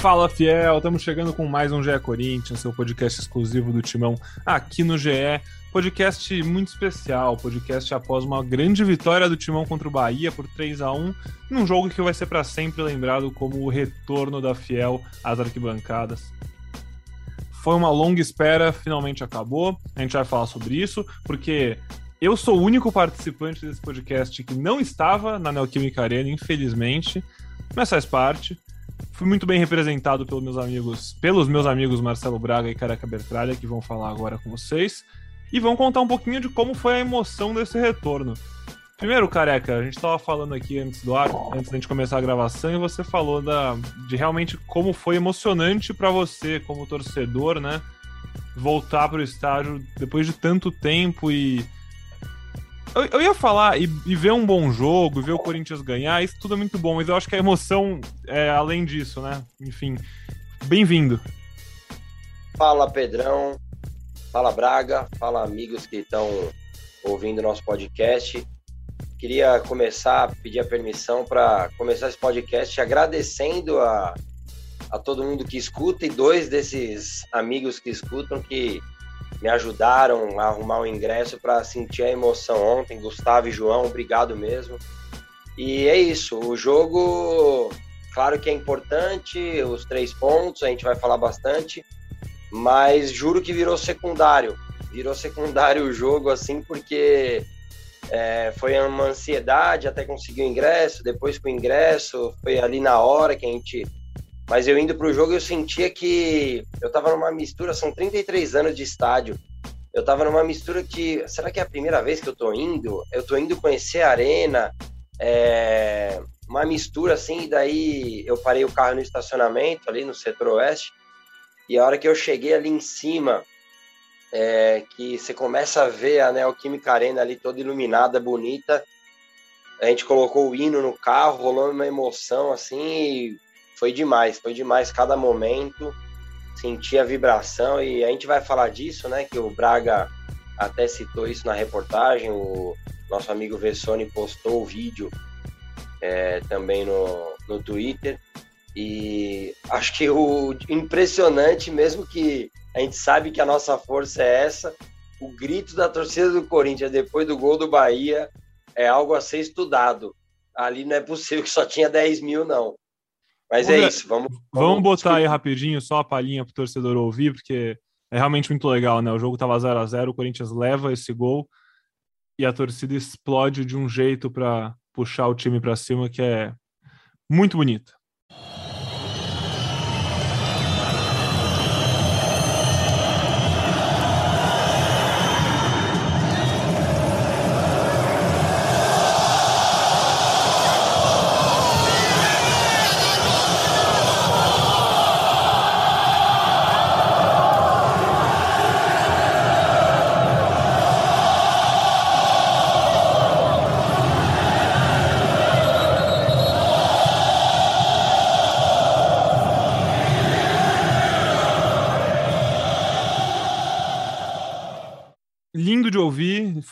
Fala Fiel, estamos chegando com mais um GE Corinthians, seu podcast exclusivo do Timão aqui no GE. Podcast muito especial, podcast após uma grande vitória do Timão contra o Bahia por 3 a 1 num jogo que vai ser para sempre lembrado como o retorno da Fiel às arquibancadas. Foi uma longa espera, finalmente acabou. A gente vai falar sobre isso, porque eu sou o único participante desse podcast que não estava na Neoquímica Arena, infelizmente, mas faz parte. Fui muito bem representado pelos meus amigos, pelos meus amigos Marcelo Braga e Caraca Bertralha, que vão falar agora com vocês. E vão contar um pouquinho de como foi a emoção desse retorno. Primeiro, Careca, a gente estava falando aqui antes do ar, antes da gente começar a gravação, e você falou da, de realmente como foi emocionante para você, como torcedor, né? Voltar para o estádio depois de tanto tempo e eu, eu ia falar e, e, ver um bom jogo, ver o Corinthians ganhar, isso tudo é muito bom, mas eu acho que a emoção é além disso, né? Enfim, bem-vindo. Fala Pedrão, fala Braga, fala amigos que estão ouvindo nosso podcast. Queria começar, pedir a permissão para começar esse podcast agradecendo a, a todo mundo que escuta e dois desses amigos que escutam que me ajudaram a arrumar o ingresso para sentir a emoção ontem. Gustavo e João, obrigado mesmo. E é isso, o jogo, claro que é importante, os três pontos, a gente vai falar bastante, mas juro que virou secundário. Virou secundário o jogo, assim, porque é, foi uma ansiedade até conseguir o ingresso, depois com o ingresso, foi ali na hora que a gente mas eu indo para o jogo, eu sentia que eu estava numa mistura, são 33 anos de estádio. Eu estava numa mistura que, será que é a primeira vez que eu estou indo? Eu estou indo conhecer a arena, é, uma mistura assim, daí eu parei o carro no estacionamento, ali no setor oeste, e a hora que eu cheguei ali em cima, é, que você começa a ver a Neoquímica Arena ali toda iluminada, bonita, a gente colocou o hino no carro, rolou uma emoção assim, foi demais, foi demais cada momento, senti a vibração e a gente vai falar disso, né? Que o Braga até citou isso na reportagem, o nosso amigo Vessone postou o vídeo é, também no, no Twitter. E acho que o impressionante, mesmo que a gente sabe que a nossa força é essa, o grito da torcida do Corinthians depois do gol do Bahia é algo a ser estudado. Ali não é possível que só tinha 10 mil, não. Mas é isso, vamos. Vamos, botar aí rapidinho só a palhinha pro torcedor ouvir, porque é realmente muito legal, né? O jogo tava 0 a 0 o Corinthians leva esse gol e a torcida explode de um jeito para puxar o time para cima que é muito bonito.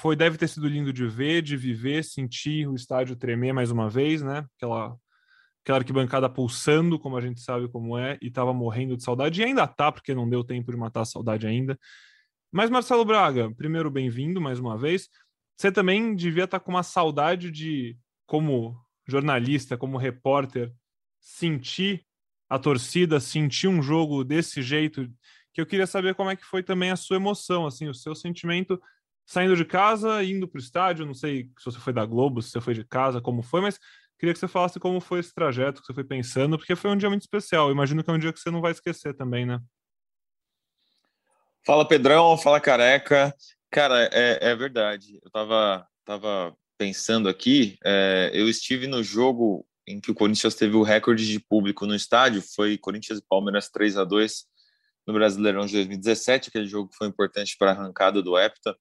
Foi deve ter sido lindo de ver, de viver, sentir o estádio tremer mais uma vez, né? Aquela aquela arquibancada pulsando, como a gente sabe como é, e estava morrendo de saudade, e ainda tá, porque não deu tempo de matar a saudade ainda. Mas Marcelo Braga, primeiro bem-vindo mais uma vez. Você também devia estar tá com uma saudade de, como jornalista, como repórter, sentir a torcida, sentir um jogo desse jeito, que eu queria saber como é que foi também a sua emoção, assim, o seu sentimento saindo de casa, indo para o estádio, não sei se você foi da Globo, se você foi de casa, como foi, mas queria que você falasse como foi esse trajeto que você foi pensando, porque foi um dia muito especial. Imagino que é um dia que você não vai esquecer também, né? Fala Pedrão, fala Careca. Cara, é, é verdade. Eu tava, tava pensando aqui, é, eu estive no jogo em que o Corinthians teve o recorde de público no estádio, foi Corinthians e Palmeiras 3 a 2 no Brasileirão de 2017, aquele jogo que foi importante para a arrancada do Hepta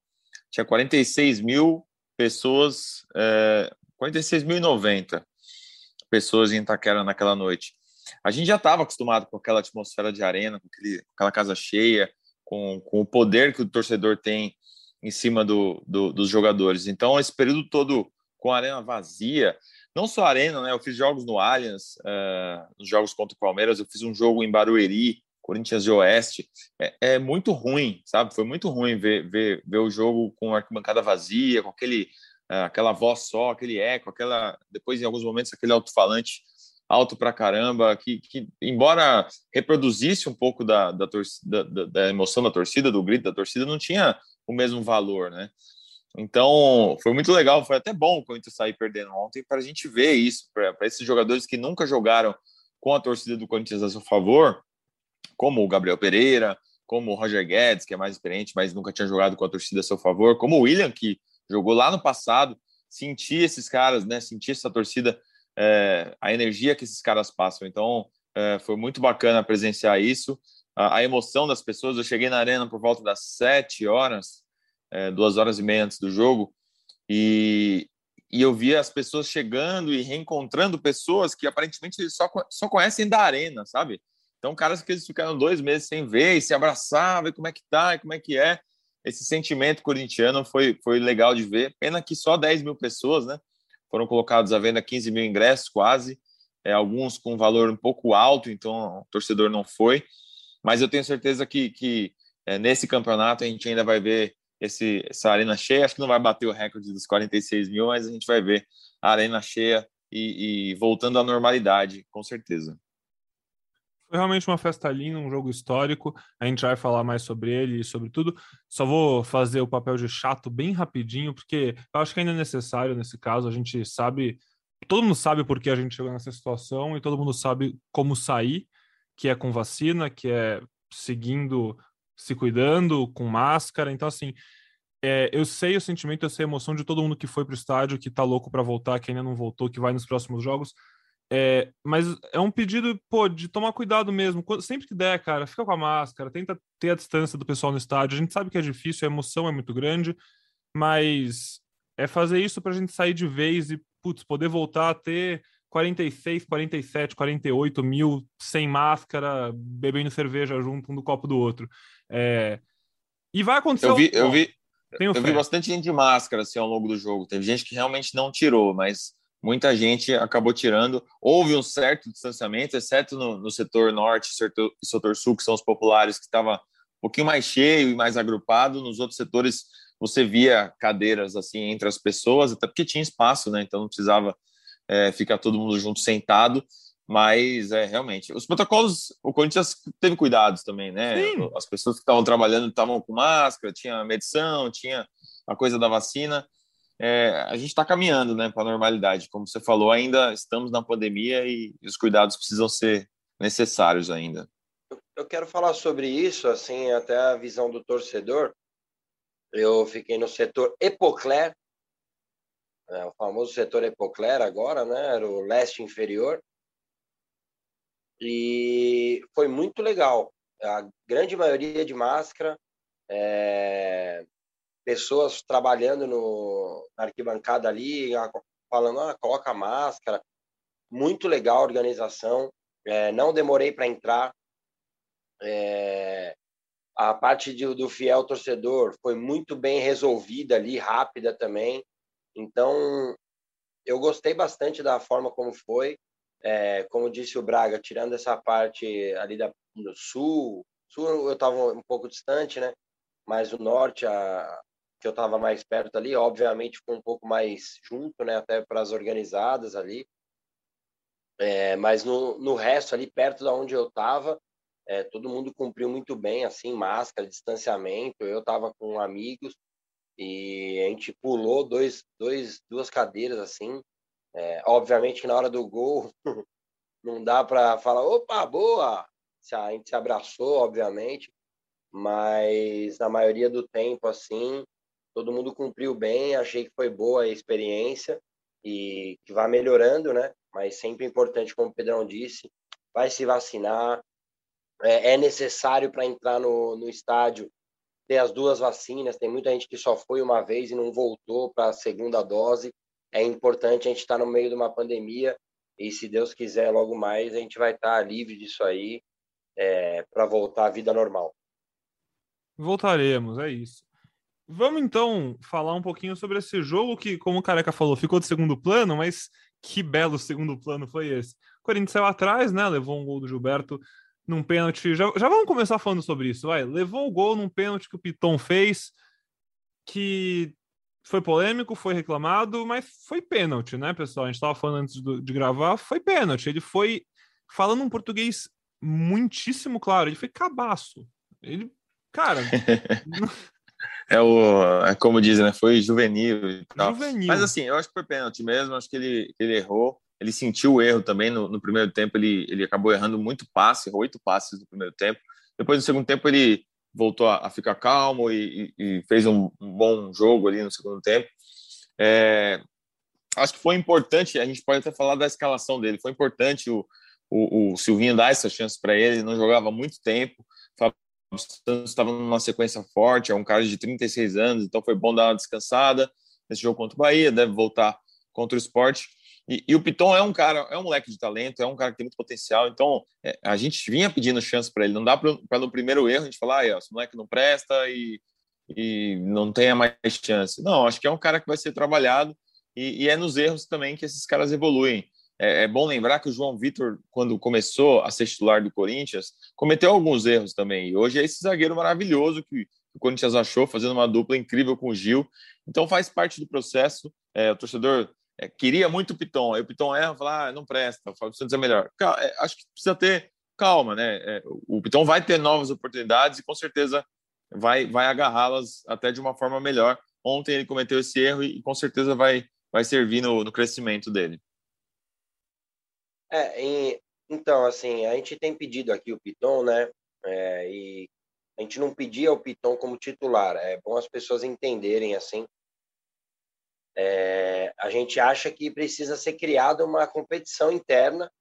tinha 46 mil pessoas, é, 46.090 pessoas em Itaquera naquela noite. A gente já estava acostumado com aquela atmosfera de arena, com, aquele, aquela casa cheia, com, com, o poder que o torcedor tem em cima do, do, dos jogadores. Então, esse período todo com a arena vazia, não só Arena, né? Eu fiz jogos no Allianz, uh, nos jogos contra o Palmeiras, eu fiz um jogo em Barueri, Corinthians de Oeste. É, é muito ruim, sabe? Foi muito ruim ver, ver, ver o jogo com a arquibancada vazia, com aquele, uh, aquela voz só, aquele eco, aquela. Depois, em alguns momentos, aquele alto-falante alto pra caramba, que, que embora reproduzisse um pouco da, da, torcida, da, da emoção da torcida, do grito da torcida, não tinha o mesmo valor, né? Então, foi muito legal, foi até bom o Corinthians sair perdendo ontem para a gente ver isso, para esses jogadores que nunca jogaram com a torcida do Corinthians a seu favor, como o Gabriel Pereira, como o Roger Guedes, que é mais experiente, mas nunca tinha jogado com a torcida a seu favor, como o William, que jogou lá no passado, sentir esses caras, né, sentir essa torcida, é, a energia que esses caras passam. Então, é, foi muito bacana presenciar isso, a, a emoção das pessoas. Eu cheguei na arena por volta das sete horas, é, duas horas e meia antes do jogo, e, e eu via as pessoas chegando e reencontrando pessoas que aparentemente só, só conhecem da arena, sabe? Então, caras que eles ficaram dois meses sem ver e se abraçavam, e como é que tá, e como é que é. Esse sentimento corintiano foi, foi legal de ver. Pena que só 10 mil pessoas, né? Foram colocados à venda 15 mil ingressos, quase. É, alguns com valor um pouco alto, então o torcedor não foi. Mas eu tenho certeza que, que é, nesse campeonato a gente ainda vai ver esse, essa arena cheia. Acho que não vai bater o recorde dos 46 mil, mas a gente vai ver a arena cheia e, e voltando à normalidade, com certeza. Foi realmente uma festa linda, um jogo histórico. A gente vai falar mais sobre ele e sobre tudo. Só vou fazer o papel de chato bem rapidinho, porque eu acho que ainda é necessário nesse caso. A gente sabe, todo mundo sabe por que a gente chegou nessa situação e todo mundo sabe como sair, que é com vacina, que é seguindo se cuidando, com máscara. Então, assim, é, eu sei o sentimento, eu sei a emoção de todo mundo que foi para o estádio, que tá louco para voltar, que ainda não voltou, que vai nos próximos jogos. É, mas é um pedido, pô, de tomar cuidado mesmo. Sempre que der, cara, fica com a máscara, tenta ter a distância do pessoal no estádio. A gente sabe que é difícil, a emoção é muito grande, mas é fazer isso para a gente sair de vez e, putz, poder voltar a ter 46, 47, 48 mil sem máscara, bebendo cerveja junto um do copo do outro. É... E vai acontecer. Eu vi, eu vi, eu vi bastante gente de máscara assim, ao longo do jogo. Teve gente que realmente não tirou, mas muita gente acabou tirando. Houve um certo distanciamento, exceto no, no setor norte e setor sul, que são os populares, que estava um pouquinho mais cheio e mais agrupado. Nos outros setores, você via cadeiras assim entre as pessoas, até porque tinha espaço, né? Então não precisava é, ficar todo mundo junto sentado. Mas é realmente os protocolos, o Corinthians teve cuidados também, né? Sim. As pessoas que estavam trabalhando estavam com máscara, tinha medição, tinha a coisa da vacina. É, a gente está caminhando, né, para a normalidade. Como você falou, ainda estamos na pandemia e os cuidados precisam ser necessários ainda. Eu quero falar sobre isso, assim, até a visão do torcedor. Eu fiquei no setor Epocler, é, o famoso setor Epocler agora, né? Era o leste inferior. E foi muito legal. A grande maioria de máscara, é, pessoas trabalhando no, na arquibancada ali, falando, ah, coloca máscara. Muito legal a organização. É, não demorei para entrar. É, a parte de, do fiel torcedor foi muito bem resolvida ali, rápida também. Então, eu gostei bastante da forma como foi. É, como disse o Braga, tirando essa parte ali da, do sul, sul eu estava um pouco distante, né? Mas o norte, a, que eu estava mais perto ali, obviamente ficou um pouco mais junto, né? Até para as organizadas ali. É, mas no, no resto ali, perto da onde eu estava, é, todo mundo cumpriu muito bem, assim, máscara, distanciamento. Eu estava com amigos, e a gente pulou dois, dois, duas cadeiras assim. É, obviamente na hora do gol não dá para falar, opa, boa! A gente se abraçou, obviamente, mas na maioria do tempo, assim, todo mundo cumpriu bem, achei que foi boa a experiência e que vai melhorando, né? Mas sempre importante, como o Pedrão disse, vai se vacinar. É, é necessário para entrar no, no estádio ter as duas vacinas. Tem muita gente que só foi uma vez e não voltou para a segunda dose. É importante a gente estar tá no meio de uma pandemia e, se Deus quiser, logo mais a gente vai estar tá livre disso aí é, para voltar à vida normal. Voltaremos, é isso. Vamos então falar um pouquinho sobre esse jogo que, como o Careca falou, ficou de segundo plano, mas que belo segundo plano foi esse. O Corinthians saiu atrás, né? Levou um gol do Gilberto num pênalti. Já, já vamos começar falando sobre isso, vai. Levou o gol num pênalti que o Piton fez, que foi polêmico, foi reclamado, mas foi pênalti, né, pessoal? A gente estava falando antes do, de gravar, foi pênalti. Ele foi falando um português muitíssimo claro, ele foi cabaço. Ele, cara. É o, é como dizem, né? Foi juvenil e tal. Juvenil. Mas assim, eu acho que foi pênalti mesmo, acho que ele, ele errou. Ele sentiu o erro também no, no primeiro tempo, ele, ele acabou errando muito passe, errou oito passes no primeiro tempo. Depois, no segundo tempo, ele voltou a, a ficar calmo e, e, e fez um, um, bom jogo ali no segundo tempo. É, acho que foi importante, a gente pode até falar da escalação dele, foi importante o, o, o Silvinho dar essa chance para ele, ele não jogava muito tempo, Santos estava numa sequência forte, é um cara de 36 anos, então foi bom dar uma descansada nesse jogo contra o Bahia, deve voltar contra o esporte. E, e o Piton é um cara, é um moleque de talento, é um cara que tem muito potencial, então é, a gente vinha pedindo chance para ele. Não dá para no primeiro erro a gente falar, ah, esse moleque não presta e, e não tenha mais chance. Não, acho que é um cara que vai ser trabalhado e, e é nos erros também que esses caras evoluem. É, é, bom lembrar que o João Vitor, quando começou a ser titular do Corinthians, cometeu alguns erros também. E hoje é esse zagueiro maravilhoso que o Corinthians achou, fazendo uma dupla incrível com o Gil. Então faz parte do processo. É, o torcedor é, queria muito o Piton, aí o Piton erra e fala: ah, não presta, o Fábio Santos é melhor. É, acho que precisa ter calma, né? É, o Piton vai ter novas oportunidades e com certeza vai, vai agarrá-las até de uma forma melhor. Ontem ele cometeu esse erro e, com certeza vai, vai servir no, no crescimento dele. É, e, então, assim, a gente tem pedido aqui o Piton, né? É, e a gente não pedia o Piton como titular. É bom as pessoas entenderem, assim. É, a gente acha que precisa ser criada uma competição interna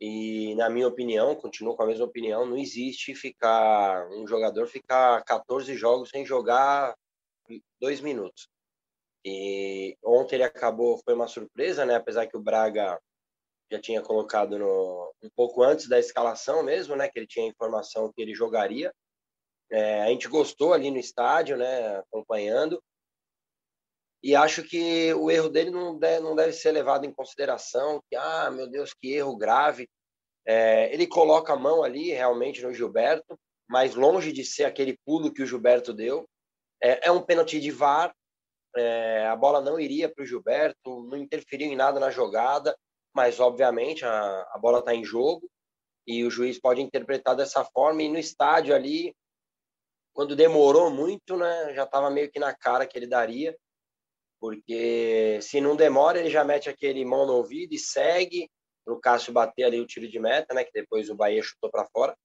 e, na minha opinião, continuo com a mesma opinião, não existe ficar um jogador ficar 14 jogos sem jogar dois minutos. E ontem ele acabou, foi uma surpresa, né? Apesar que o Braga já tinha colocado no, um pouco antes da escalação mesmo, né? Que ele tinha informação que ele jogaria. É, a gente gostou ali no estádio, né? Acompanhando. E acho que o erro dele não deve, não deve ser levado em consideração. Que, ah, meu Deus, que erro grave. É, ele coloca a mão ali realmente no Gilberto, mas longe de ser aquele pulo que o Gilberto deu. É, é um pênalti de VAR. É, a bola não iria para o Gilberto, não interferiu em nada na jogada mas obviamente a, a bola está em jogo e o juiz pode interpretar dessa forma. E no estádio ali, quando demorou muito, né, já estava meio que na cara que ele daria, porque se não demora, ele já mete aquele mão no ouvido e segue para o Cássio bater ali o tiro de meta, né, que depois o Bahia chutou para fora.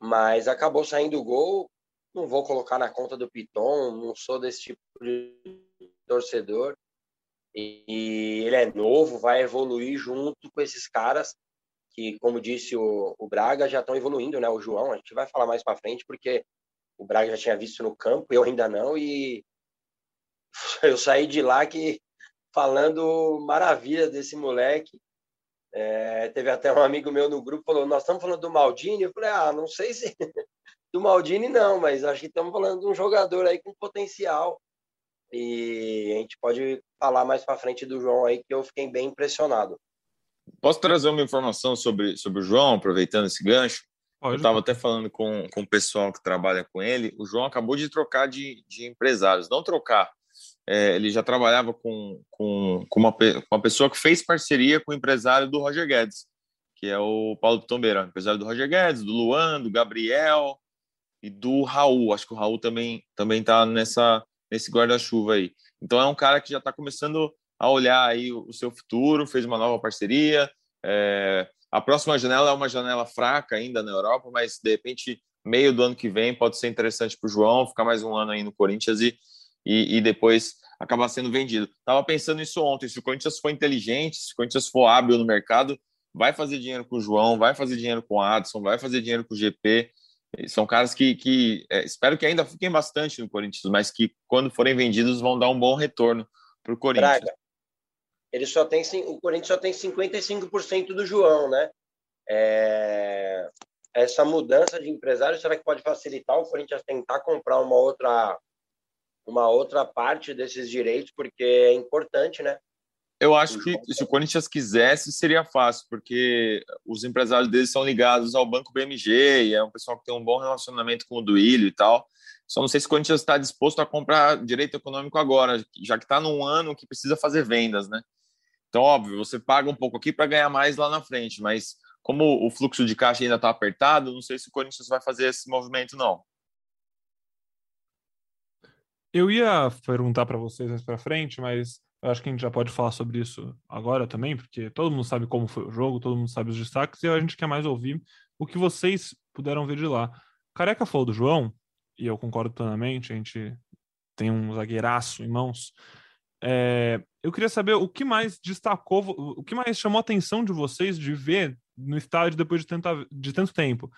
Mas acabou saindo o gol. Não vou colocar na conta do Piton, não sou desse tipo de torcedor e ele é novo, vai evoluir junto com esses caras que, como disse o, o Braga, já estão evoluindo, né? O João, a gente vai falar mais para frente, porque o Braga já tinha visto no campo, eu ainda não, e eu saí de lá que falando maravilha desse moleque. É, teve até um amigo meu no grupo falou: Nós estamos falando do Maldini. Eu falei: Ah, não sei se do Maldini não, mas acho que estamos falando de um jogador aí com potencial. E a gente pode falar mais para frente do João aí, que eu fiquei bem impressionado. Posso trazer uma informação sobre, sobre o João, aproveitando esse gancho? Pode. Eu estava até falando com, com o pessoal que trabalha com ele. O João acabou de trocar de, de empresários. Não trocar. É, ele já trabalhava com, com, com, uma, com uma pessoa que fez parceria com o empresário do Roger Guedes, que é o Paulo Pitombeira, empresário do Roger Guedes, do Luan, do Gabriel e do Raul. Acho que o Raul também também está nessa nesse guarda-chuva aí. Então é um cara que já está começando a olhar aí o, seu futuro, fez uma nova parceria. É, a próxima janela é uma janela fraca ainda na Europa, mas de repente meio do ano que vem pode ser interessante para o João ficar mais um ano aí no Corinthians e, e, e depois acabar sendo vendido. Tava pensando nisso ontem. Se o Corinthians for inteligente, se o Corinthians for hábil no mercado, vai fazer dinheiro com o João, vai fazer dinheiro com o Adson, vai fazer dinheiro com o GP. São caras que, que é, espero que ainda fiquem bastante no Corinthians, mas que quando forem vendidos vão dar um bom retorno para o Corinthians. Braga. Ele só tem, o Corinthians só tem 55% do João, né? É, essa mudança de empresário, será que pode facilitar o Corinthians tentar comprar uma outra uma outra parte desses direitos, porque é importante, né? Eu acho que se o Corinthians quisesse, seria fácil, porque os empresários deles são ligados ao Banco BMG e é um pessoal que tem um bom relacionamento com o Duílio e tal. Só não sei se o Corinthians está disposto a comprar direito econômico agora, já que está num ano que precisa fazer vendas, né? Então, óbvio, você paga um pouco aqui para ganhar mais lá na frente, mas como o fluxo de caixa ainda está apertado, não sei se o Corinthians vai fazer esse movimento, não. Eu ia perguntar para vocês mais para frente, mas eu acho que a gente já pode falar sobre isso agora também, porque todo mundo sabe como foi o jogo, todo mundo sabe os destaques, e a gente quer mais ouvir o que vocês puderam ver de lá. Careca falou do João, e eu concordo plenamente, a gente tem um zagueiraço em mãos. É, eu queria saber o que mais destacou, o que mais chamou a atenção de vocês de ver no estádio depois de, tanta, de tanto tempo.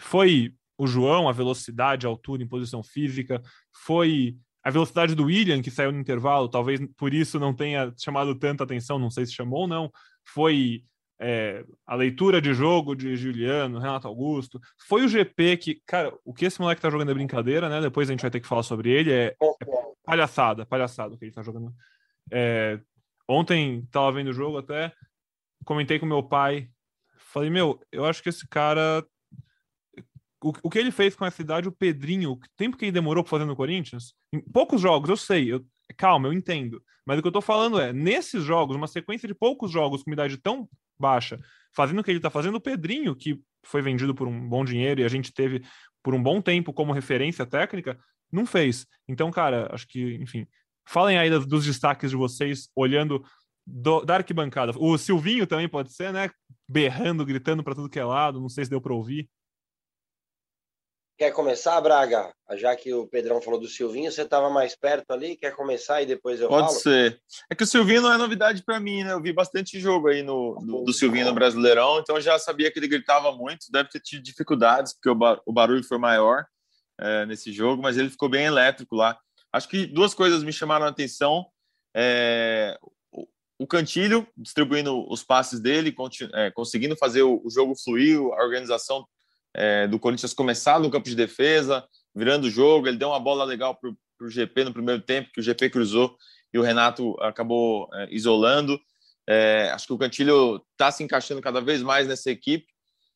Foi o João, a velocidade, a altura em posição física, foi a velocidade do William, que saiu no intervalo, talvez por isso não tenha chamado tanta atenção, não sei se chamou ou não. Foi é, a leitura de jogo de Juliano, Renato Augusto. Foi o GP que, cara, o que esse moleque tá jogando é brincadeira, né? Depois a gente vai ter que falar sobre ele. É, é palhaçada, palhaçada o que ele tá jogando. É, ontem tava vendo o jogo até, comentei com meu pai. Falei, meu, eu acho que esse cara o, que ele fez com essa idade, o Pedrinho, o tempo que ele demorou para fazer no Corinthians, em poucos jogos, eu sei, eu, calma, eu entendo. Mas o que eu tô falando é, nesses jogos, uma sequência de poucos jogos com idade tão baixa, fazendo o que ele tá fazendo, o Pedrinho, que foi vendido por um bom dinheiro e a gente teve por um bom tempo como referência técnica, não fez. Então, cara, acho que, enfim, falem aí dos, dos destaques de vocês, olhando do, da arquibancada. O Silvinho também pode ser, né? Berrando, gritando para tudo que é lado, não sei se deu para ouvir. Quer começar, Braga? Já que o Pedrão falou do Silvinho, você estava mais perto ali, quer começar e depois eu Pode falo? Pode ser. É que o Silvinho não é novidade para mim, né? Eu vi bastante jogo aí no, do, do Silvinho no Brasileirão, então eu já sabia que ele gritava muito, deve ter tido dificuldades, porque o, bar, o barulho foi maior é, nesse jogo, mas ele ficou bem elétrico lá. Acho que duas coisas me chamaram a atenção. É, o Cantilho distribuindo os passes dele, é, conseguindo fazer o, o jogo fluir, a organização é, do Corinthians começar no campo de defesa, virando o jogo. Ele deu uma bola legal para o GP no primeiro tempo, que o GP cruzou e o Renato acabou é, isolando. É, acho que o Cantilho está se encaixando cada vez mais nessa equipe.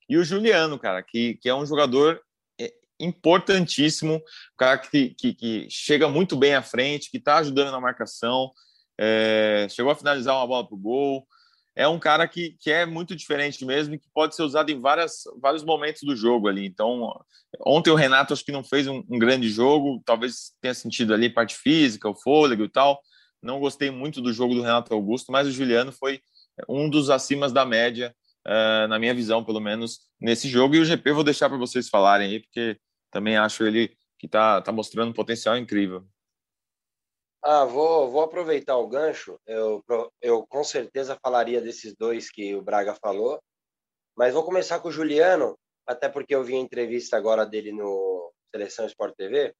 E o Juliano, cara, que, que é um jogador é, importantíssimo, um cara que, que, que, chega muito bem à frente, que está ajudando na marcação, é, chegou a finalizar uma bola para o gol, é um cara que, que é muito diferente mesmo e que pode ser usado em várias, vários momentos do jogo ali. Então, ontem o Renato acho que não fez um, um grande jogo, talvez tenha sentido ali parte física, o fôlego e tal. Não gostei muito do jogo do Renato Augusto, mas o Juliano foi um dos acima da média, uh, na minha visão, pelo menos, nesse jogo. E o GP vou deixar para vocês falarem aí, porque também acho ele que está tá mostrando um potencial incrível. Ah, vou, vou aproveitar o gancho. Eu, eu com certeza falaria desses dois que o Braga falou, mas vou começar com o Juliano, até porque eu vi a entrevista agora dele no Seleção Sport TV.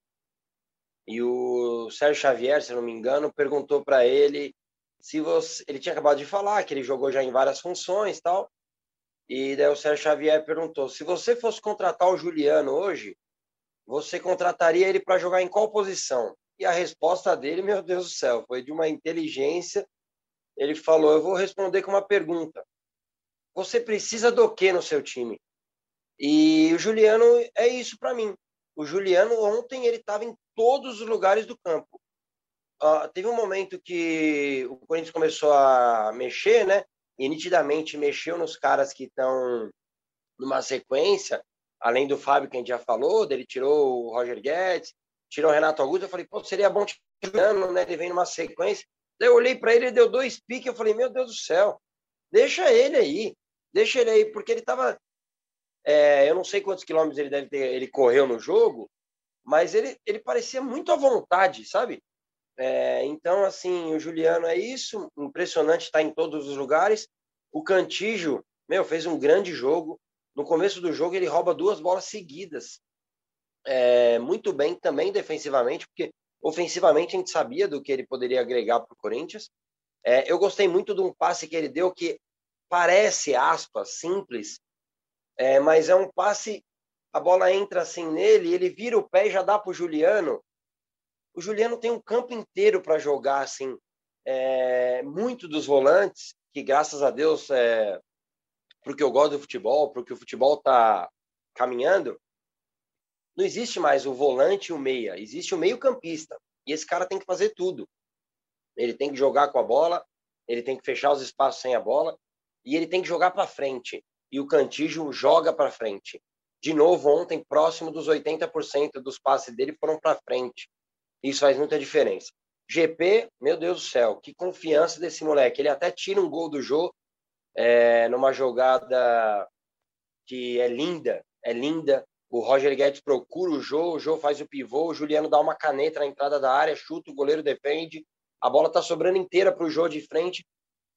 E o Sérgio Xavier, se não me engano, perguntou para ele se você. Ele tinha acabado de falar que ele jogou já em várias funções tal. E daí o Sérgio Xavier perguntou: se você fosse contratar o Juliano hoje, você contrataria ele para jogar em qual posição? E a resposta dele, meu Deus do céu, foi de uma inteligência. Ele falou: Eu vou responder com uma pergunta. Você precisa do que no seu time? E o Juliano é isso para mim. O Juliano ontem ele estava em todos os lugares do campo. Uh, teve um momento que o Corinthians começou a mexer, né? E nitidamente mexeu nos caras que estão numa sequência, além do Fábio que a gente já falou, ele tirou o Roger Guedes, tirou o Renato Augusto, eu falei, pô, seria bom tirando, né? Ele vem numa sequência. Daí eu olhei para ele, ele deu dois piques, eu falei, meu Deus do céu, deixa ele aí, deixa ele aí, porque ele tava. É, eu não sei quantos quilômetros ele deve ter, ele correu no jogo, mas ele, ele parecia muito à vontade, sabe? É, então, assim, o Juliano é isso, impressionante estar em todos os lugares. O Cantígio, meu, fez um grande jogo. No começo do jogo, ele rouba duas bolas seguidas é, muito bem também defensivamente, porque ofensivamente a gente sabia do que ele poderia agregar para o Corinthians. É, eu gostei muito de um passe que ele deu que parece, aspas, simples, é, mas é um passe, a bola entra assim nele, ele vira o pé e já dá para o Juliano. o Juliano tem um campo inteiro para jogar, assim, é, muito dos volantes, que graças a Deus, é, porque eu gosto do futebol, porque o futebol está caminhando, não existe mais o volante e o meia, existe o meio-campista. E esse cara tem que fazer tudo. Ele tem que jogar com a bola, ele tem que fechar os espaços sem a bola e ele tem que jogar para frente. E o Cantígio joga para frente. De novo, ontem, próximo dos 80% dos passes dele foram para frente. Isso faz muita diferença. GP, meu Deus do céu, que confiança desse moleque. Ele até tira um gol do jogo é, numa jogada que é linda, é linda. O Roger Guedes procura o Jô, o Jô faz o pivô, o Juliano dá uma caneta na entrada da área, chuta, o goleiro defende. A bola tá sobrando inteira para o Jô de frente.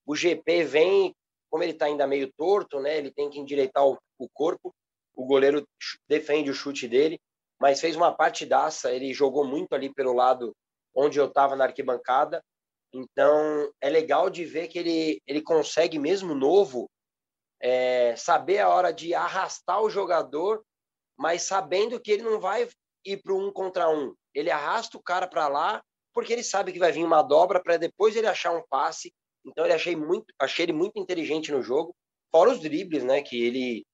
O GP vem, como ele está ainda meio torto, né? Ele tem que endireitar o, o corpo. O goleiro defende o chute dele, mas fez uma partidaça. Ele jogou muito ali pelo lado onde eu estava na arquibancada. Então é legal de ver que ele, ele consegue, mesmo novo, é, saber a hora de arrastar o jogador mas sabendo que ele não vai ir para um contra um. Ele arrasta o cara para lá, porque ele sabe que vai vir uma dobra para depois ele achar um passe. Então ele achei muito, achei ele muito inteligente no jogo, fora os dribles, né, que ele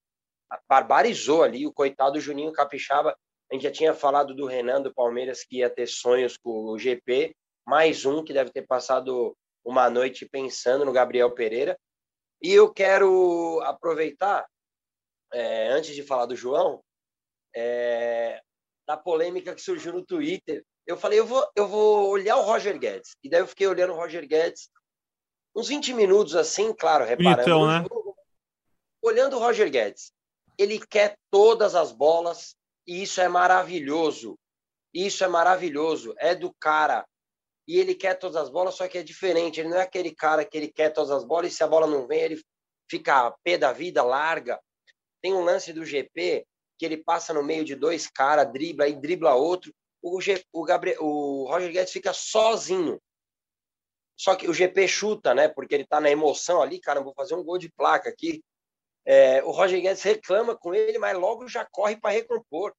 barbarizou ali o coitado Juninho Capixaba. A gente já tinha falado do Renan do Palmeiras que ia ter sonhos com o GP, mais um que deve ter passado uma noite pensando no Gabriel Pereira. E eu quero aproveitar, é, antes de falar do João, é, da polêmica que surgiu no Twitter. Eu falei, eu vou, eu vou olhar o Roger Guedes. E daí eu fiquei olhando o Roger Guedes uns 20 minutos assim, claro, reparando. Né? olhando o Roger Guedes. Ele quer todas as bolas e isso é maravilhoso. Isso é maravilhoso. É do cara. E ele quer todas as bolas, só que é diferente. Ele não é aquele cara que ele quer todas as bolas e se a bola não vem, ele fica a pé da vida, larga. Tem um lance do GP que ele passa no meio de dois caras, dribla e dribla outro. O, G, o, Gabriel, o Roger Guedes fica sozinho. Só que o GP chuta, né? Porque ele tá na emoção ali, cara, vou fazer um gol de placa aqui. É, o Roger Guedes reclama com ele, mas logo já corre para recompor.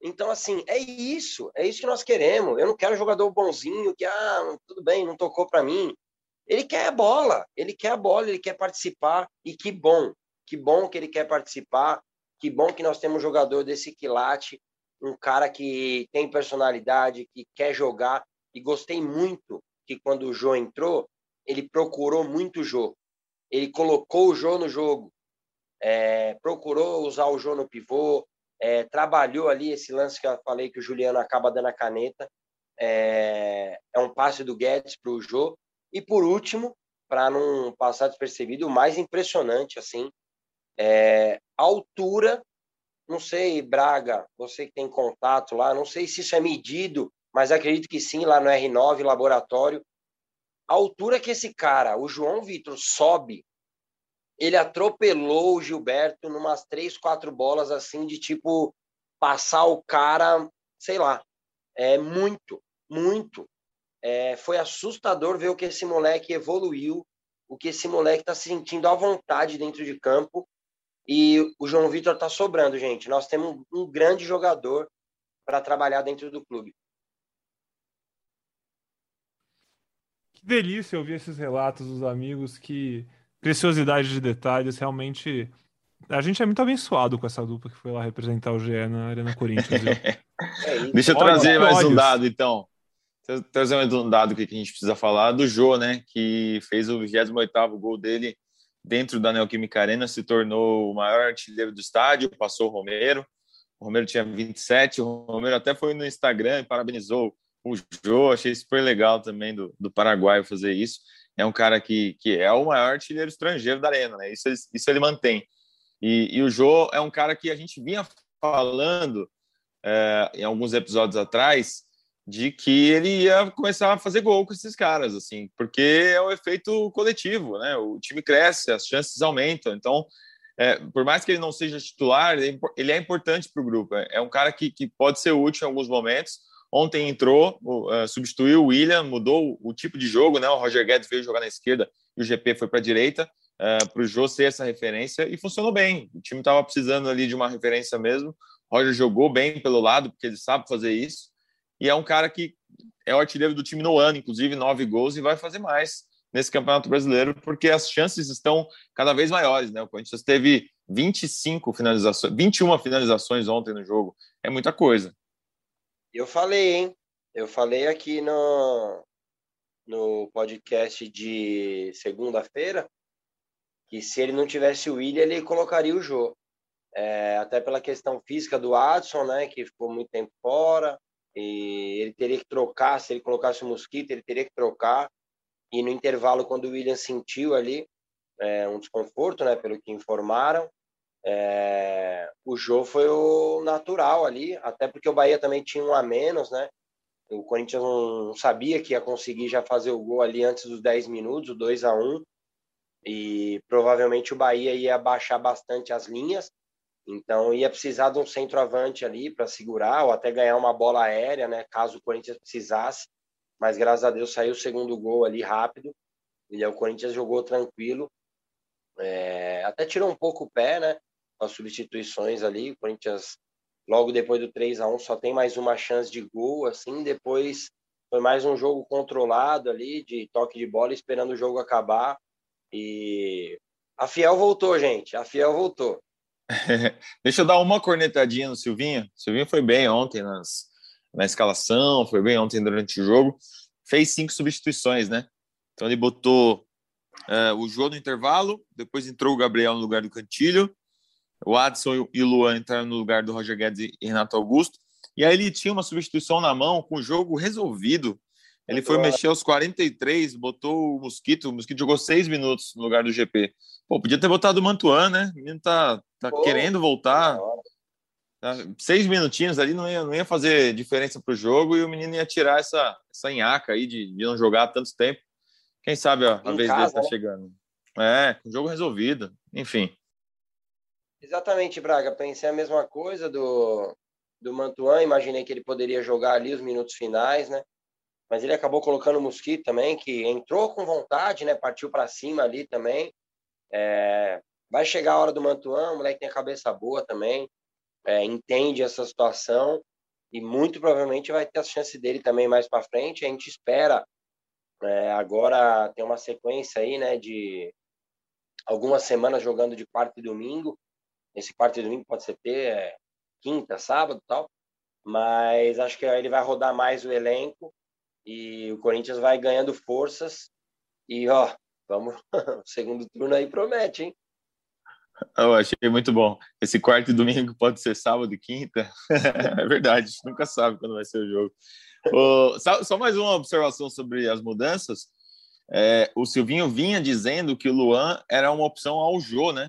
Então, assim, é isso, é isso que nós queremos. Eu não quero jogador bonzinho que, ah, tudo bem, não tocou para mim. Ele quer a bola, ele quer a bola, ele quer participar, e que bom, que bom que ele quer participar, que bom que nós temos um jogador desse quilate, um cara que tem personalidade, que quer jogar. E gostei muito que quando o Jô entrou, ele procurou muito o Jô. Ele colocou o Jô no jogo, é, procurou usar o Jô no pivô, é, trabalhou ali esse lance que eu falei que o Juliano acaba dando a caneta. É, é um passe do Guedes para o Jô. E por último, para não passar despercebido, o mais impressionante, assim, é, altura, não sei, Braga, você que tem contato lá, não sei se isso é medido, mas acredito que sim, lá no R9, laboratório. A altura que esse cara, o João Vitor, sobe, ele atropelou o Gilberto numas três, quatro bolas assim, de tipo passar o cara, sei lá, é muito, muito. É, foi assustador ver o que esse moleque evoluiu, o que esse moleque está se sentindo à vontade dentro de campo e o João Vitor está sobrando, gente. Nós temos um grande jogador para trabalhar dentro do clube. Que delícia ouvir esses relatos dos amigos, que preciosidade de detalhes, realmente. A gente é muito abençoado com essa dupla que foi lá representar o GE na Arena Corinthians. é Deixa eu trazer mais um dado, então. Trazer mais um dado que a gente precisa falar do Jô, né? Que fez o 28 gol dele dentro da Neoquímica Arena, se tornou o maior artilheiro do estádio, passou o Romero. O Romero tinha 27, o Romero até foi no Instagram e parabenizou o Jô, achei super legal também do, do Paraguai fazer isso. É um cara que, que é o maior artilheiro estrangeiro da Arena, né? Isso, isso ele mantém. E, e o Jô é um cara que a gente vinha falando é, em alguns episódios atrás, de que ele ia começar a fazer gol com esses caras, assim, porque é o efeito coletivo, né? O time cresce, as chances aumentam. Então, é, por mais que ele não seja titular, ele é importante para o grupo. É, é um cara que, que pode ser útil em alguns momentos. Ontem entrou, uh, substituiu o William, mudou o, tipo de jogo, né? O Roger Guedes veio jogar na esquerda e o GP foi para a direita, uh, para o Jô ser essa referência e funcionou bem. O time estava precisando ali de uma referência mesmo. O Roger jogou bem pelo lado, porque ele sabe fazer isso. E é um cara que é o artilheiro do time no ano, inclusive nove gols e vai fazer mais nesse Campeonato Brasileiro, porque as chances estão cada vez maiores, né? O Corinthians teve 25 finalizações, 21 finalizações ontem no jogo. É muita coisa. Eu falei, hein? Eu falei aqui no, no podcast de segunda-feira que se ele não tivesse o William, ele colocaria o jogo. É, até pela questão física do Adson, né, que ficou muito tempo fora, e ele teria que trocar, se ele colocasse o Mosquito, ele teria que trocar, e no intervalo, quando o William sentiu ali é, um desconforto, né, pelo que informaram, é, o jogo foi o natural ali, até porque o Bahia também tinha um a menos, né, o Corinthians não sabia que ia conseguir já fazer o gol ali antes dos 10 minutos, o 2 a 1 e provavelmente o Bahia ia baixar bastante as linhas, então ia precisar de um centroavante ali para segurar ou até ganhar uma bola aérea, né, caso o Corinthians precisasse. Mas graças a Deus saiu o segundo gol ali rápido e o Corinthians jogou tranquilo. É, até tirou um pouco o pé, né, com as substituições ali. O Corinthians logo depois do 3 a 1 só tem mais uma chance de gol, assim, depois foi mais um jogo controlado ali, de toque de bola, esperando o jogo acabar. E a Fiel voltou, gente, a Fiel voltou. Deixa eu dar uma cornetadinha no Silvinho. O Silvinho foi bem ontem nas, na escalação, foi bem ontem durante o jogo. Fez cinco substituições, né? Então ele botou uh, o João no intervalo, depois entrou o Gabriel no lugar do Cantilho, o Adson e o Luan entraram no lugar do Roger Guedes e Renato Augusto. E aí ele tinha uma substituição na mão com o jogo resolvido. Ele foi mexer aos 43, botou o Mosquito. O Mosquito jogou seis minutos no lugar do GP. Pô, podia ter botado o Mantuan, né? O menino tá, tá Pô, querendo voltar. Tá, seis minutinhos ali não ia, não ia fazer diferença pro jogo e o menino ia tirar essa, essa enhaca aí de, de não jogar tanto tempo. Quem sabe ó, a vez casa, dele tá né? chegando. É, com o jogo resolvido. Enfim. Exatamente, Braga. Pensei a mesma coisa do, do Mantuan. Imaginei que ele poderia jogar ali os minutos finais, né? Mas ele acabou colocando o Mosquito também, que entrou com vontade, né? Partiu para cima ali também. É... Vai chegar a hora do Mantuan, o moleque tem a cabeça boa também, é, entende essa situação e muito provavelmente vai ter a chance dele também mais para frente. A gente espera é, agora tem uma sequência aí, né, de algumas semanas jogando de quarta e domingo. Esse quarto e domingo pode ser ter é, quinta, sábado, tal. Mas acho que ele vai rodar mais o elenco e o Corinthians vai ganhando forças. E ó, vamos, o segundo turno aí promete, hein? Eu achei muito bom. Esse quarto e domingo pode ser sábado e quinta. é verdade, nunca sabe quando vai ser o jogo. Oh, só, só, mais uma observação sobre as mudanças. É, o Silvinho vinha dizendo que o Luan era uma opção ao Jô, né?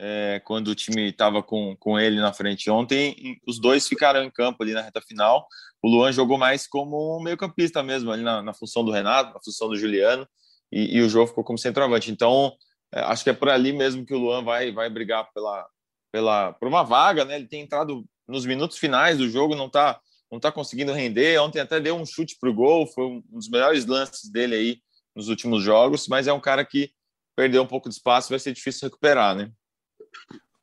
É, quando o time estava com, com ele na frente ontem, os dois ficaram em campo ali na reta final. O Luan jogou mais como meio-campista mesmo, ali na, na, função do Renato, na função do Juliano, e, e o João ficou como centroavante. Então, é, acho que é por ali mesmo que o Luan vai, vai brigar pela, pela, por uma vaga, né? Ele tem entrado nos minutos finais do jogo, não está não tá conseguindo render. Ontem até deu um chute para o gol, foi um dos melhores lances dele aí nos últimos jogos, mas é um cara que perdeu um pouco de espaço, vai ser difícil recuperar, né?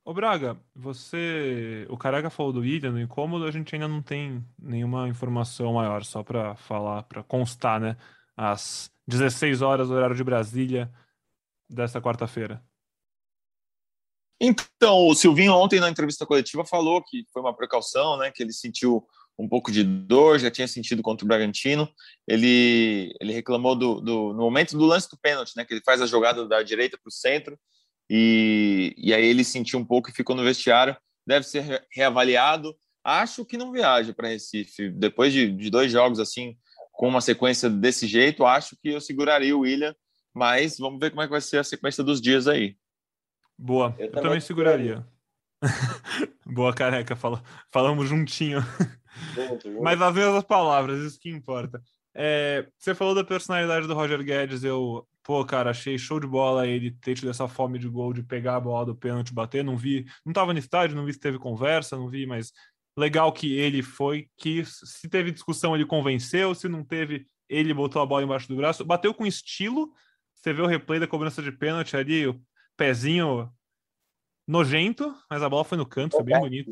Ô Braga, você. O Caraca falou do William, no incômodo, a gente ainda não tem nenhuma informação maior, só para falar, para constar, né? Às 16 horas, horário de Brasília, desta quarta-feira. Então, o Silvinho ontem na entrevista coletiva falou que foi uma precaução, né? Que ele sentiu um pouco de dor, já tinha sentido contra o Bragantino. Ele, ele reclamou do, do, no momento do lance do pênalti, né? Que ele faz a jogada da direita para o centro e, e aí ele sentiu um pouco e ficou no vestiário. Deve ser reavaliado. Acho que não viaja para Recife. Depois de, de dois jogos assim, com uma sequência desse jeito, acho que eu seguraria o William, mas vamos ver como é que vai ser a sequência dos dias aí. Boa, eu, eu também, também seguraria. Boa, careca, fala, falamos juntinho. Junto, Mas as mesmas palavras, isso que importa. É, você falou da personalidade do Roger Guedes, eu Pô, cara, achei show de bola ele ter tido essa fome de gol, de pegar a bola do pênalti, bater. Não vi, não tava no estádio, não vi se teve conversa, não vi, mas legal que ele foi, que se teve discussão ele convenceu, se não teve, ele botou a bola embaixo do braço, bateu com estilo. Você vê o replay da cobrança de pênalti ali, o pezinho nojento, mas a bola foi no canto, foi bem bonito.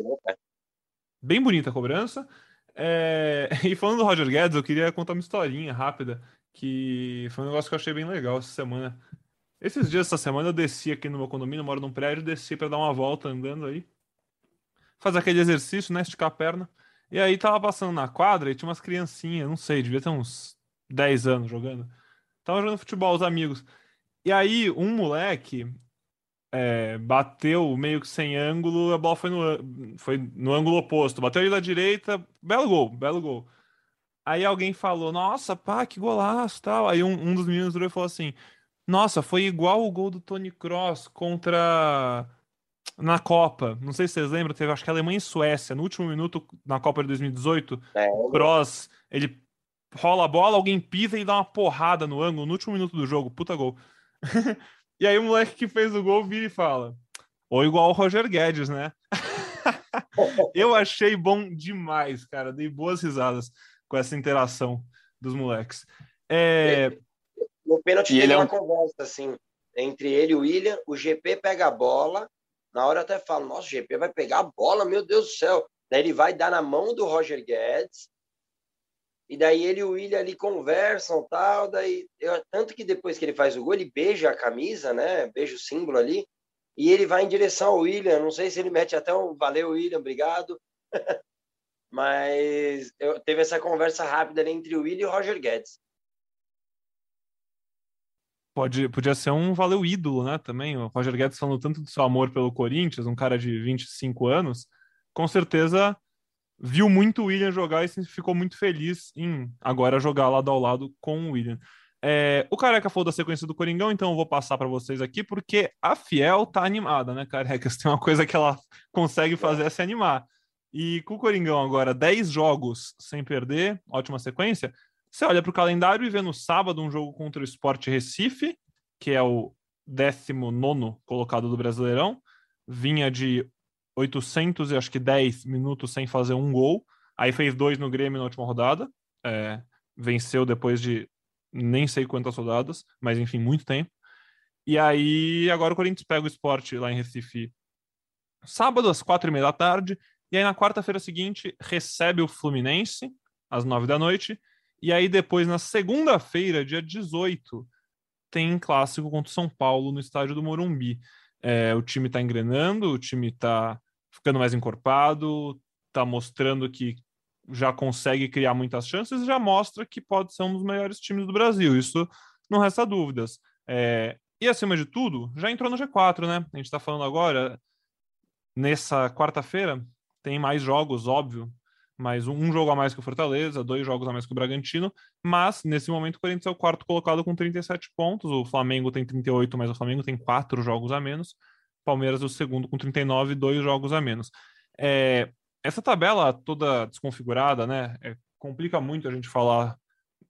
Bem bonita a cobrança. É... E falando do Roger Guedes, eu queria contar uma historinha rápida, que foi um negócio que eu achei bem legal essa semana. Esses dias, essa semana, eu desci aqui no meu condomínio, moro num prédio, desci para dar uma volta andando aí. Fazer aquele exercício, né? Esticar a perna. E aí tava passando na quadra e tinha umas criancinhas, não sei, devia ter uns 10 anos jogando. Tava jogando futebol, os amigos. E aí, um moleque é, bateu meio que sem ângulo, a bola foi no, foi no ângulo oposto. Bateu ele da direita, belo gol, belo gol. Aí alguém falou, nossa, pá, que golaço tal. Aí um, um dos meninos e falou assim: Nossa, foi igual o gol do Tony Cross contra. Na Copa, não sei se vocês lembram, teve acho que Alemanha e Suécia, no último minuto na Copa de 2018, é. o Cross, ele rola a bola, alguém pisa e dá uma porrada no ângulo no último minuto do jogo, puta gol. e aí o moleque que fez o gol vira e fala: Ou igual o Roger Guedes, né? eu achei bom demais, cara. Dei boas risadas com essa interação dos moleques. É... No pênalti teve é uma conversa assim entre ele e o William. O GP pega a bola. Na hora eu até falo: Nossa, o GP vai pegar a bola, meu Deus do céu. Daí ele vai dar na mão do Roger Guedes. E daí ele e o William ali conversam tal. Daí, eu, tanto que depois que ele faz o gol, ele beija a camisa, né? Beija o símbolo ali. E ele vai em direção ao William. Não sei se ele mete até um valeu, William, obrigado. Mas eu, teve essa conversa rápida ali entre o William e o Roger Guedes. Pode, podia ser um valeu ídolo, né? Também. O Roger Guedes falando tanto do seu amor pelo Corinthians, um cara de 25 anos. Com certeza viu muito o William jogar e ficou muito feliz em agora jogar lado ao lado com o William. É, o Careca falou da sequência do Coringão, então eu vou passar para vocês aqui, porque a Fiel tá animada, né, Careca? Tem uma coisa que ela consegue fazer é se animar. E com o Coringão agora 10 jogos sem perder, ótima sequência. Você olha para o calendário e vê no sábado um jogo contra o Sport Recife, que é o 19 colocado do Brasileirão. Vinha de 800 e acho que 10 minutos sem fazer um gol. Aí fez dois no Grêmio na última rodada. É, venceu depois de nem sei quantas rodadas, mas enfim, muito tempo. E aí agora o Corinthians pega o esporte lá em Recife sábado às quatro e meia da tarde. E aí na quarta-feira seguinte recebe o Fluminense às nove da noite. E aí depois na segunda-feira, dia 18, tem clássico contra o São Paulo no estádio do Morumbi. É, o time está engrenando, o time está ficando mais encorpado, está mostrando que já consegue criar muitas chances já mostra que pode ser um dos melhores times do Brasil. Isso não resta dúvidas. É, e acima de tudo, já entrou no G4, né? A gente está falando agora, nessa quarta-feira, tem mais jogos, óbvio, mais um, um, jogo a mais que o Fortaleza, dois jogos a mais que o Bragantino, mas nesse momento o Corinthians é o quarto colocado com 37 pontos, o Flamengo tem 38, mas o Flamengo tem quatro jogos a menos, Palmeiras o segundo com 39, dois jogos a menos. É, essa tabela toda desconfigurada, né, é, complica muito a gente falar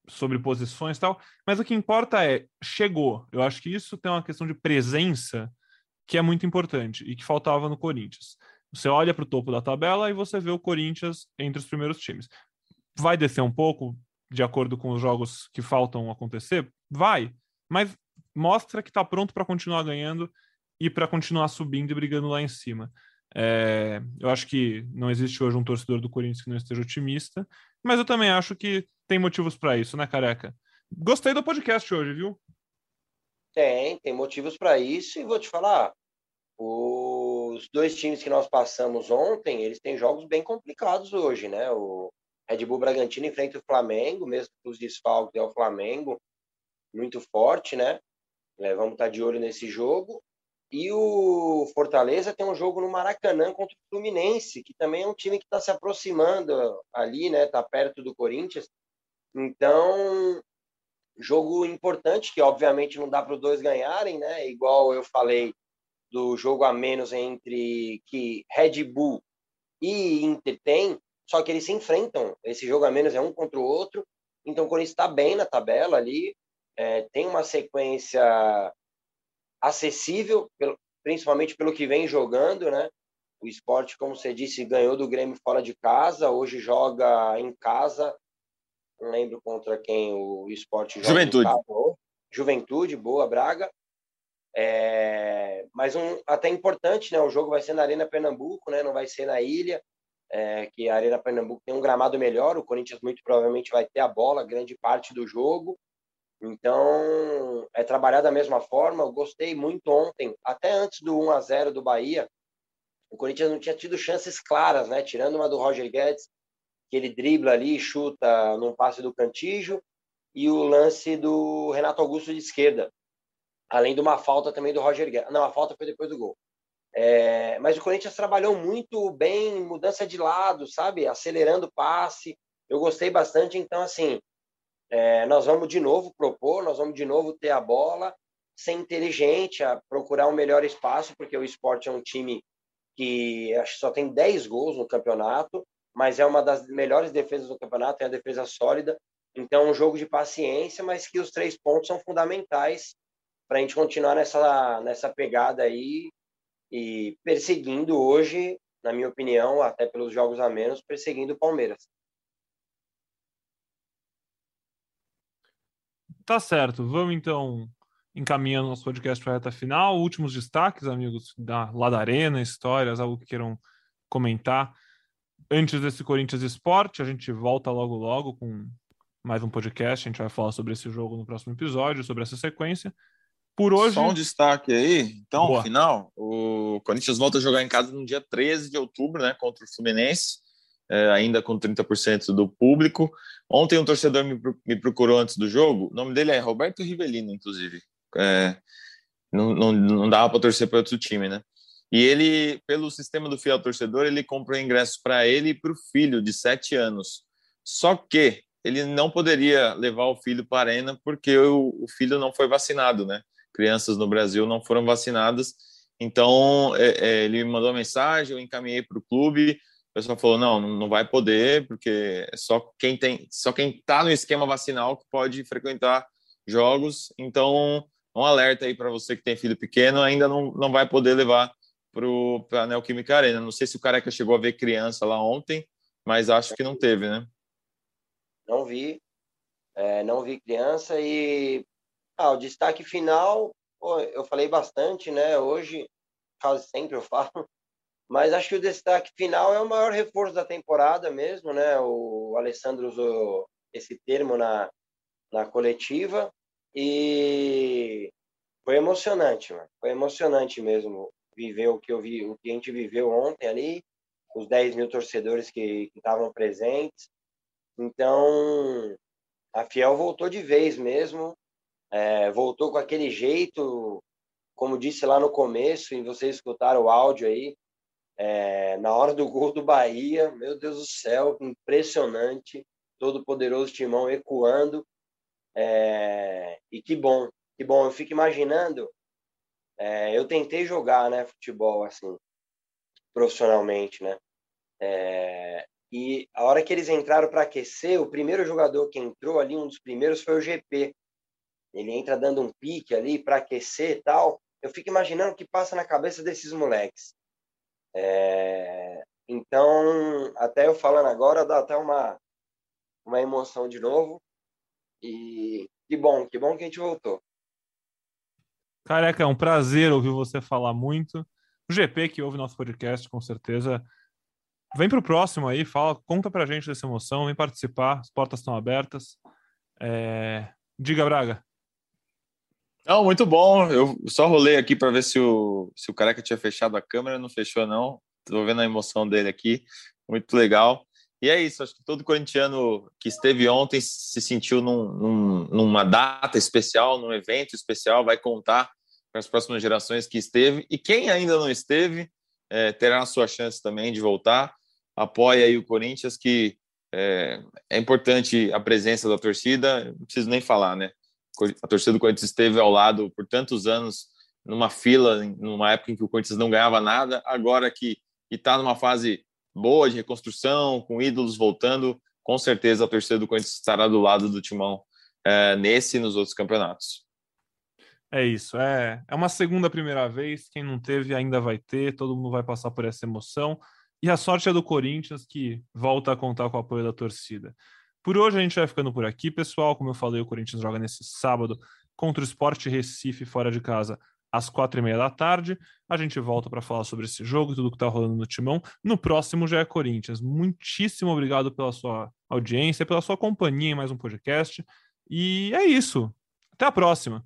sobre posições e tal, mas o que importa é, chegou. Eu acho que isso tem uma questão de presença que é muito importante e que faltava no Corinthians. Você olha para o topo da tabela e você vê o Corinthians entre os primeiros times. Vai descer um pouco de acordo com os jogos que faltam acontecer? Vai, mas mostra que está pronto para continuar ganhando e para continuar subindo e brigando lá em cima. É, eu acho que não existe hoje um torcedor do Corinthians que não esteja otimista, mas eu também acho que tem motivos para isso, né, careca? Gostei do podcast hoje, viu? Tem, tem motivos para isso e vou te falar, os dois times que nós passamos ontem, eles têm jogos bem complicados hoje, né? O Red Bull Bragantino enfrenta o Flamengo, mesmo com os desfalques é o Flamengo, muito forte, né? É, vamos estar de olho nesse jogo. E o Fortaleza tem um jogo no Maracanã contra o Fluminense, que também é um time que está se aproximando ali, né? Está perto do Corinthians. Então, jogo importante, que obviamente não dá para os dois ganharem, né? Igual eu falei do jogo a menos entre que Red Bull e Inter tem, só que eles se enfrentam. Esse jogo a menos é um contra o outro. Então o Corinthians está bem na tabela ali, é, tem uma sequência acessível, principalmente pelo que vem jogando, né? O esporte, como você disse, ganhou do Grêmio fora de casa, hoje joga em casa. Não lembro contra quem o esporte joga. Juventude. Juventude, boa, Braga. É, mas um, até importante, né? O jogo vai ser na Arena Pernambuco, né? Não vai ser na ilha. é, que a Arena Pernambuco tem um gramado melhor, o Corinthians muito provavelmente vai ter a bola grande parte do jogo, então é trabalhar da mesma forma. Eu gostei muito ontem, até antes do 1 a 0 do Bahia, o Corinthians não tinha tido chances claras, né? Tirando uma do Roger Guedes, que ele dribla ali, chuta num passe do Cantígio, e o lance do Renato Augusto de esquerda, além de uma falta também do Roger Guedes. Não, a falta foi depois do gol. É, mas o Corinthians trabalhou muito bem, mudança de lado, sabe? Acelerando o passe. Eu gostei bastante. Então, assim, é, nós vamos de novo propor, nós vamos de novo ter a bola, ser inteligente, a procurar um melhor espaço, porque o esporte é um time que acho que só tem 10 gols no campeonato, mas é uma das melhores defesas do campeonato, é a defesa sólida. Então, um jogo de paciência, mas que os três pontos são fundamentais para a gente continuar nessa, nessa pegada aí e perseguindo hoje, na minha opinião, até pelos jogos a menos, perseguindo o Palmeiras. Tá certo. Vamos então encaminhando nosso podcast para a reta final. Últimos destaques, amigos, da, lá da Arena, histórias, algo que queiram comentar. Antes desse Corinthians Esporte, a gente volta logo logo com mais um podcast. A gente vai falar sobre esse jogo no próximo episódio, sobre essa sequência. Por hoje. Só um destaque aí. Então, Boa. final, o Corinthians volta a jogar em casa no dia 13 de outubro, né, contra o Fluminense, é, ainda com 30% do público. Ontem um torcedor me, me, procurou antes do jogo. O nome dele é Roberto Rivelino, inclusive. É, não, não, não dava para torcer para outro time, né? E ele, pelo sistema do fiel torcedor, ele comprou ingressos para ele e para o filho de sete anos. Só que ele não poderia levar o filho para a arena porque o, o filho não foi vacinado, né? crianças no Brasil não foram vacinadas. Então, é, é, ele me mandou uma mensagem, eu encaminhei para o clube. O pessoal falou: não, não vai poder, porque é só quem tem, só quem está no esquema vacinal que pode frequentar jogos. Então, um alerta aí para você que tem filho pequeno, ainda não, não vai poder levar para a Neoquímica Arena. Não sei se o Careca chegou a ver criança lá ontem, mas acho que não teve, né? Não vi, é, não vi criança e ah, o destaque final, pô, eu falei bastante, né? Hoje, quase sempre eu falo, mas acho que o destaque final é o maior reforço da temporada mesmo, né? O Alessandro usou esse termo na, na coletiva e foi emocionante, mano. Foi emocionante mesmo viver o que eu vi, o que a gente viveu ontem ali, os 10 mil torcedores que estavam presentes. Então, a Fiel voltou de vez mesmo é, voltou com aquele jeito, como disse lá no começo, e vocês escutaram o áudio aí, é, na hora do gol do Bahia, meu Deus do céu, impressionante, todo poderoso timão ecoando, é, e que bom, que bom, eu fico imaginando, é, eu tentei jogar, né, futebol, assim, profissionalmente, né, é, e a hora que eles entraram para aquecer, o primeiro jogador que entrou ali, um dos primeiros foi o GP, ele entra dando um pique ali para aquecer e tal. Eu fico imaginando o que passa na cabeça desses moleques. É... Então, até eu falando agora, dá até uma, uma emoção de novo. E que bom, que bom que a gente voltou. Careca, é um prazer ouvir você falar muito. O GP que ouve nosso podcast, com certeza. Vem para o próximo aí, fala, conta para a gente dessa emoção, vem participar, as portas estão abertas. É... Diga, Braga. Não, muito bom. Eu só rolei aqui para ver se o, se o careca tinha fechado a câmera, não fechou, não. Estou vendo a emoção dele aqui, muito legal. E é isso, acho que todo corintiano que esteve ontem se sentiu num, num, numa data especial, num evento especial, vai contar para as próximas gerações que esteve. E quem ainda não esteve, é, terá a sua chance também de voltar. Apoia aí o Corinthians, que é, é importante a presença da torcida, não preciso nem falar, né? A torcida do Corinthians esteve ao lado por tantos anos numa fila, numa época em que o Corinthians não ganhava nada, agora que está numa fase boa de reconstrução, com ídolos voltando, com certeza a torcida do Corinthians estará do lado do Timão é, nesse e nos outros campeonatos. É isso, é, é uma segunda primeira vez, quem não teve ainda vai ter, todo mundo vai passar por essa emoção, e a sorte é do Corinthians que volta a contar com o apoio da torcida. Por hoje a gente vai ficando por aqui, pessoal. Como eu falei, o Corinthians joga nesse sábado contra o Sport Recife fora de casa às quatro e meia da tarde. A gente volta para falar sobre esse jogo e tudo que está rolando no Timão. No próximo já é Corinthians. Muitíssimo obrigado pela sua audiência, pela sua companhia em mais um podcast. E é isso. Até a próxima.